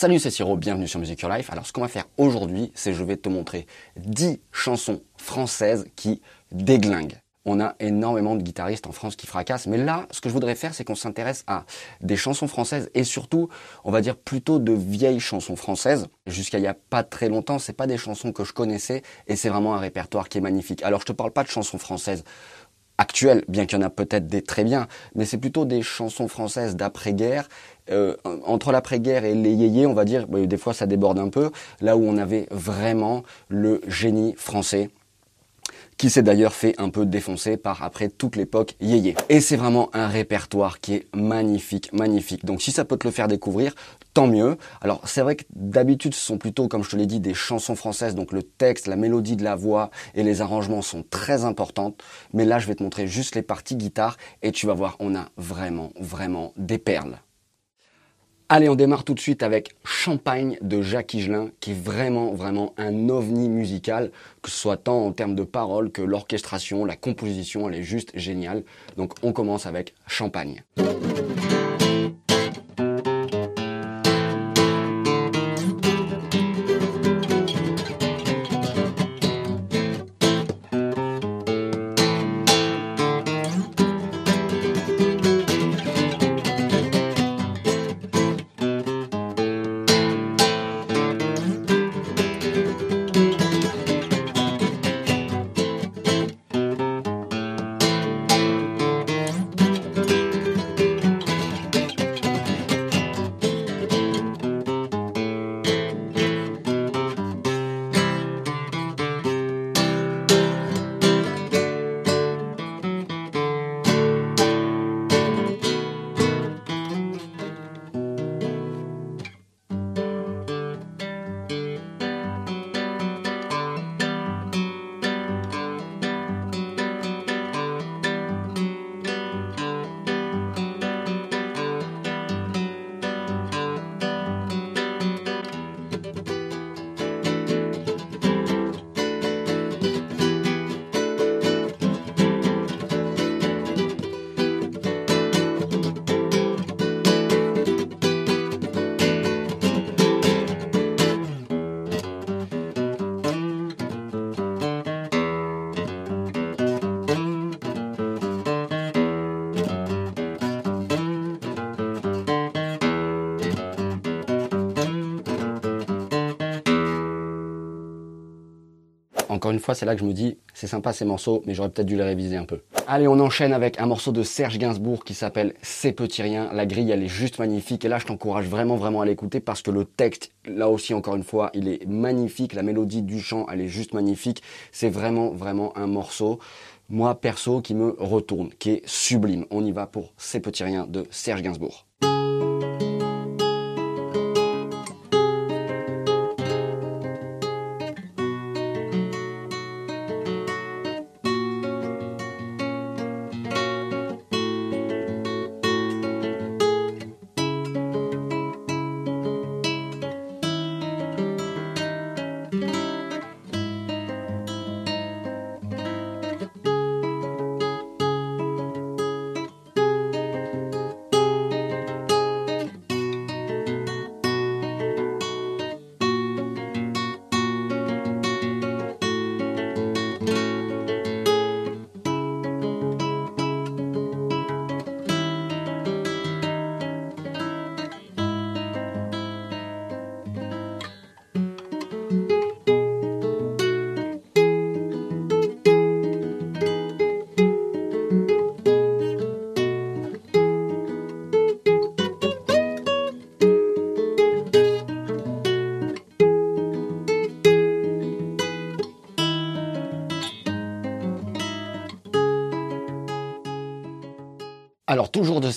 Salut, c'est Siro, bienvenue sur Music Your Life. Alors, ce qu'on va faire aujourd'hui, c'est je vais te montrer 10 chansons françaises qui déglinguent. On a énormément de guitaristes en France qui fracassent, mais là, ce que je voudrais faire, c'est qu'on s'intéresse à des chansons françaises et surtout, on va dire plutôt de vieilles chansons françaises. Jusqu'à il n'y a pas très longtemps, c'est pas des chansons que je connaissais et c'est vraiment un répertoire qui est magnifique. Alors, je te parle pas de chansons françaises actuelles, bien qu'il y en a peut-être des très bien, mais c'est plutôt des chansons françaises d'après-guerre. Euh, entre l'après-guerre et les yéyés, on va dire, bah, des fois ça déborde un peu, là où on avait vraiment le génie français qui s'est d'ailleurs fait un peu défoncer par après toute l'époque yéyé. Et c'est vraiment un répertoire qui est magnifique, magnifique. Donc si ça peut te le faire découvrir, tant mieux. Alors c'est vrai que d'habitude ce sont plutôt, comme je te l'ai dit, des chansons françaises, donc le texte, la mélodie de la voix et les arrangements sont très importantes. Mais là je vais te montrer juste les parties guitare et tu vas voir, on a vraiment, vraiment des perles. Allez, on démarre tout de suite avec Champagne de Jacques Higelin, qui est vraiment, vraiment un ovni musical, que ce soit tant en termes de paroles que l'orchestration, la composition, elle est juste géniale. Donc on commence avec Champagne. C'est là que je me dis, c'est sympa ces morceaux, mais j'aurais peut-être dû les réviser un peu. Allez, on enchaîne avec un morceau de Serge Gainsbourg qui s'appelle C'est petit rien. La grille, elle est juste magnifique. Et là, je t'encourage vraiment, vraiment à l'écouter parce que le texte, là aussi, encore une fois, il est magnifique. La mélodie du chant, elle est juste magnifique. C'est vraiment, vraiment un morceau, moi, perso, qui me retourne, qui est sublime. On y va pour C'est petit rien de Serge Gainsbourg.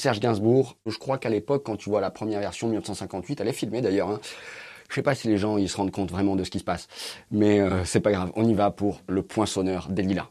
Serge Gainsbourg, je crois qu'à l'époque, quand tu vois la première version 1958, elle est filmée d'ailleurs. Hein. Je sais pas si les gens ils se rendent compte vraiment de ce qui se passe, mais euh, c'est pas grave. On y va pour le poinçonneur des lilas.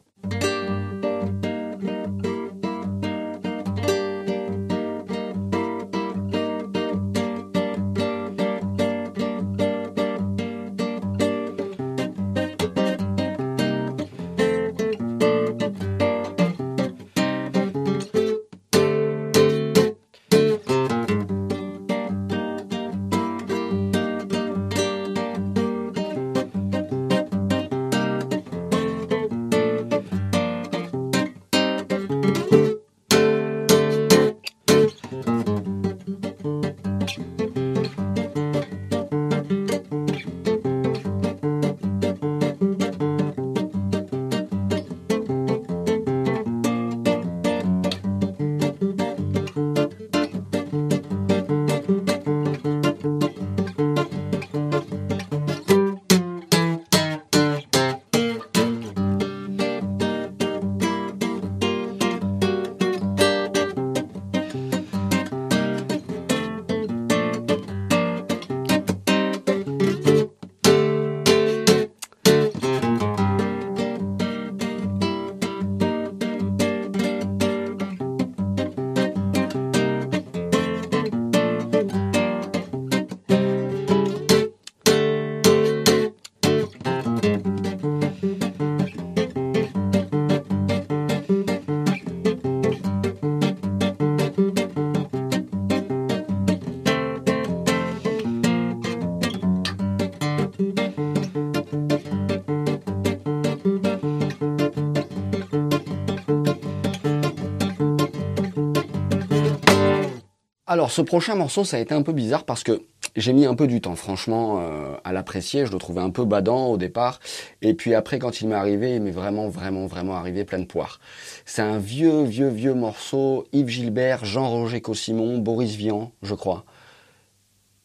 Alors ce prochain morceau, ça a été un peu bizarre parce que j'ai mis un peu du temps, franchement, euh, à l'apprécier. Je le trouvais un peu badant au départ. Et puis après, quand il m'est arrivé, il m'est vraiment, vraiment, vraiment arrivé plein de poire. C'est un vieux, vieux, vieux morceau. Yves Gilbert, Jean-Roger Cossimon, Boris Vian, je crois.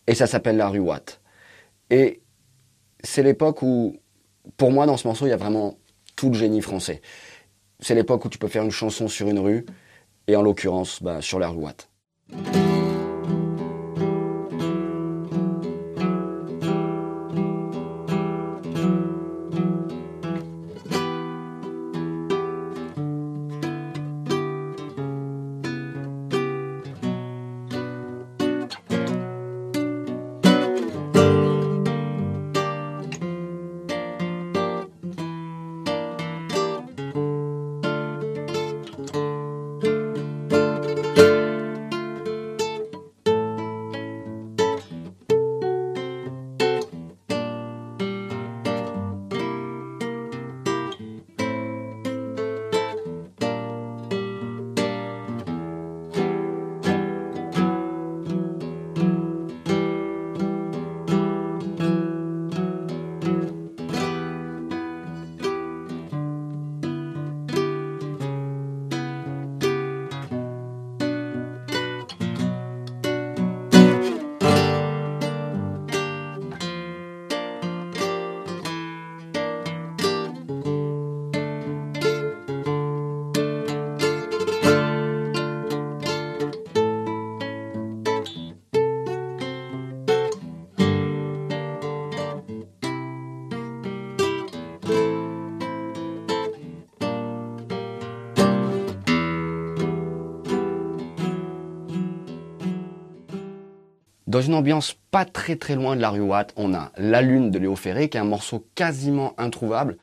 Et ça s'appelle La Rue Watt. Et c'est l'époque où, pour moi, dans ce morceau, il y a vraiment tout le génie français. C'est l'époque où tu peux faire une chanson sur une rue, et en l'occurrence, bah, sur la rue Watt. Dans une ambiance pas très très loin de la rue Watt, on a La Lune de Léo Ferré, qui est un morceau quasiment introuvable.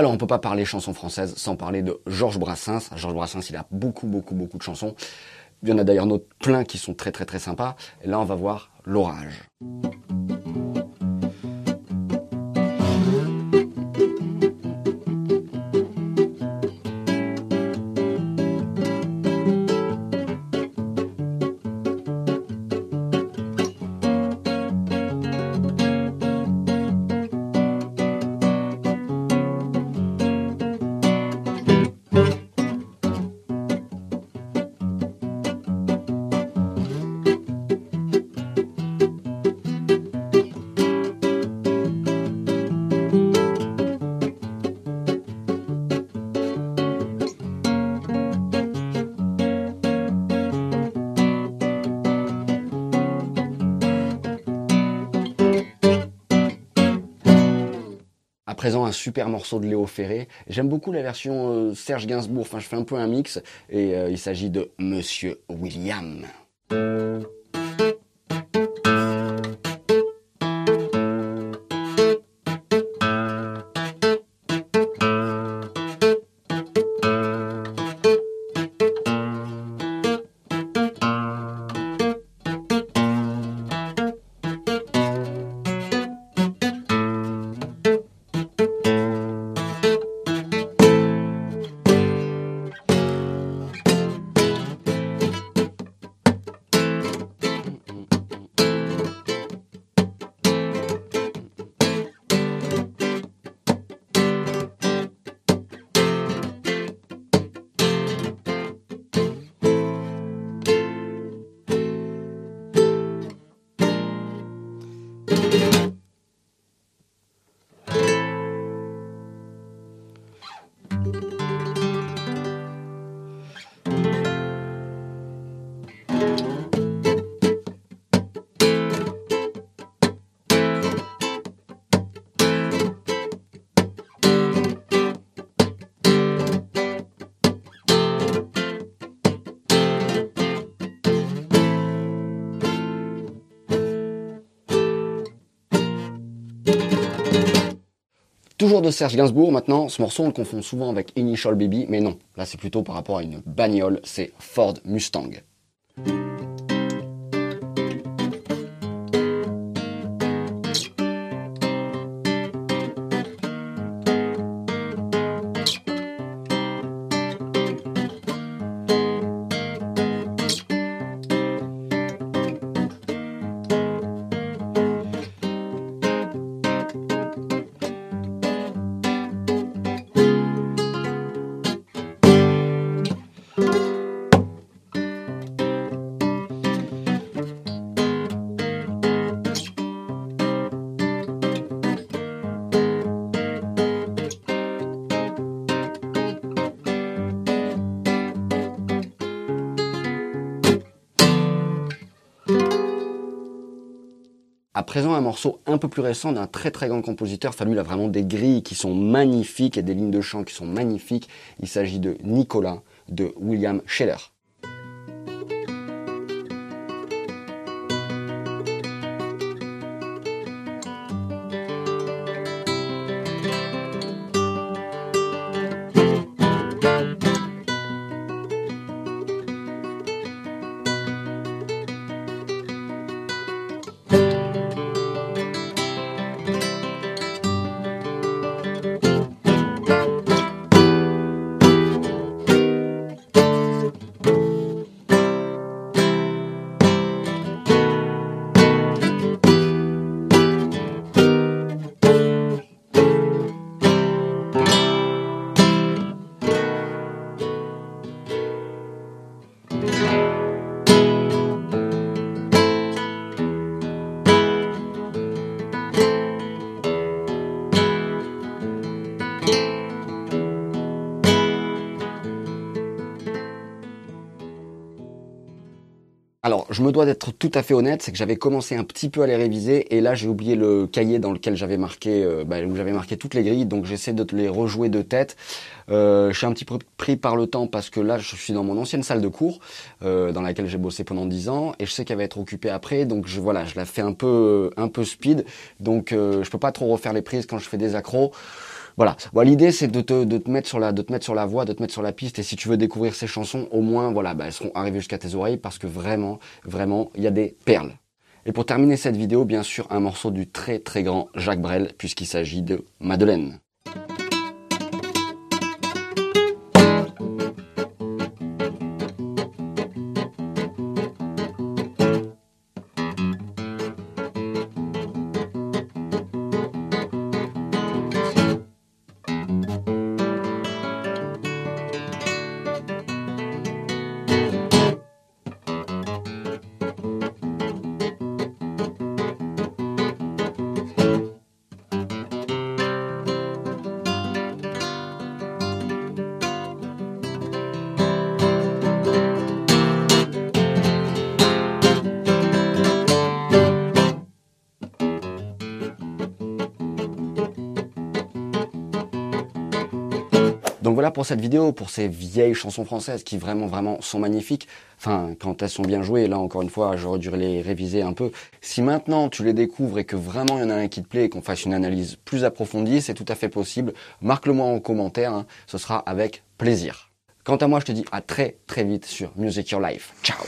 Alors on peut pas parler chanson française sans parler de Georges Brassens. Georges Brassens, il a beaucoup, beaucoup, beaucoup de chansons. Il y en a d'ailleurs plein qui sont très, très, très sympas. Et là, on va voir L'Orage. Un super morceau de Léo Ferré. J'aime beaucoup la version euh, Serge Gainsbourg, enfin je fais un peu un mix, et euh, il s'agit de Monsieur William. Toujours de Serge Gainsbourg maintenant, ce morceau on le confond souvent avec Initial Baby, mais non, là c'est plutôt par rapport à une bagnole, c'est Ford Mustang. À présent, un morceau un peu plus récent d'un très très grand compositeur. Enfin, a vraiment des grilles qui sont magnifiques et des lignes de chant qui sont magnifiques. Il s'agit de Nicolas de William Scheller. Je me dois d'être tout à fait honnête, c'est que j'avais commencé un petit peu à les réviser et là j'ai oublié le cahier dans lequel j'avais marqué, euh, bah, où j'avais marqué toutes les grilles, donc j'essaie de les rejouer de tête. Euh, je suis un petit peu pris par le temps parce que là je suis dans mon ancienne salle de cours euh, dans laquelle j'ai bossé pendant 10 ans et je sais qu'elle va être occupée après, donc je voilà, je la fais un peu un peu speed, donc euh, je peux pas trop refaire les prises quand je fais des accros. Voilà. L'idée, c'est de te, mettre sur la, de voie, de te mettre sur la piste. Et si tu veux découvrir ces chansons, au moins, voilà, bah, elles seront arrivées jusqu'à tes oreilles parce que vraiment, vraiment, il y a des perles. Et pour terminer cette vidéo, bien sûr, un morceau du très très grand Jacques Brel, puisqu'il s'agit de Madeleine. Donc voilà pour cette vidéo, pour ces vieilles chansons françaises qui vraiment, vraiment sont magnifiques. Enfin, quand elles sont bien jouées, là encore une fois, j'aurais dû les réviser un peu. Si maintenant tu les découvres et que vraiment il y en a un qui te plaît et qu'on fasse une analyse plus approfondie, c'est tout à fait possible. Marque-le moi en commentaire, hein. ce sera avec plaisir. Quant à moi, je te dis à très très vite sur Music Your Life. Ciao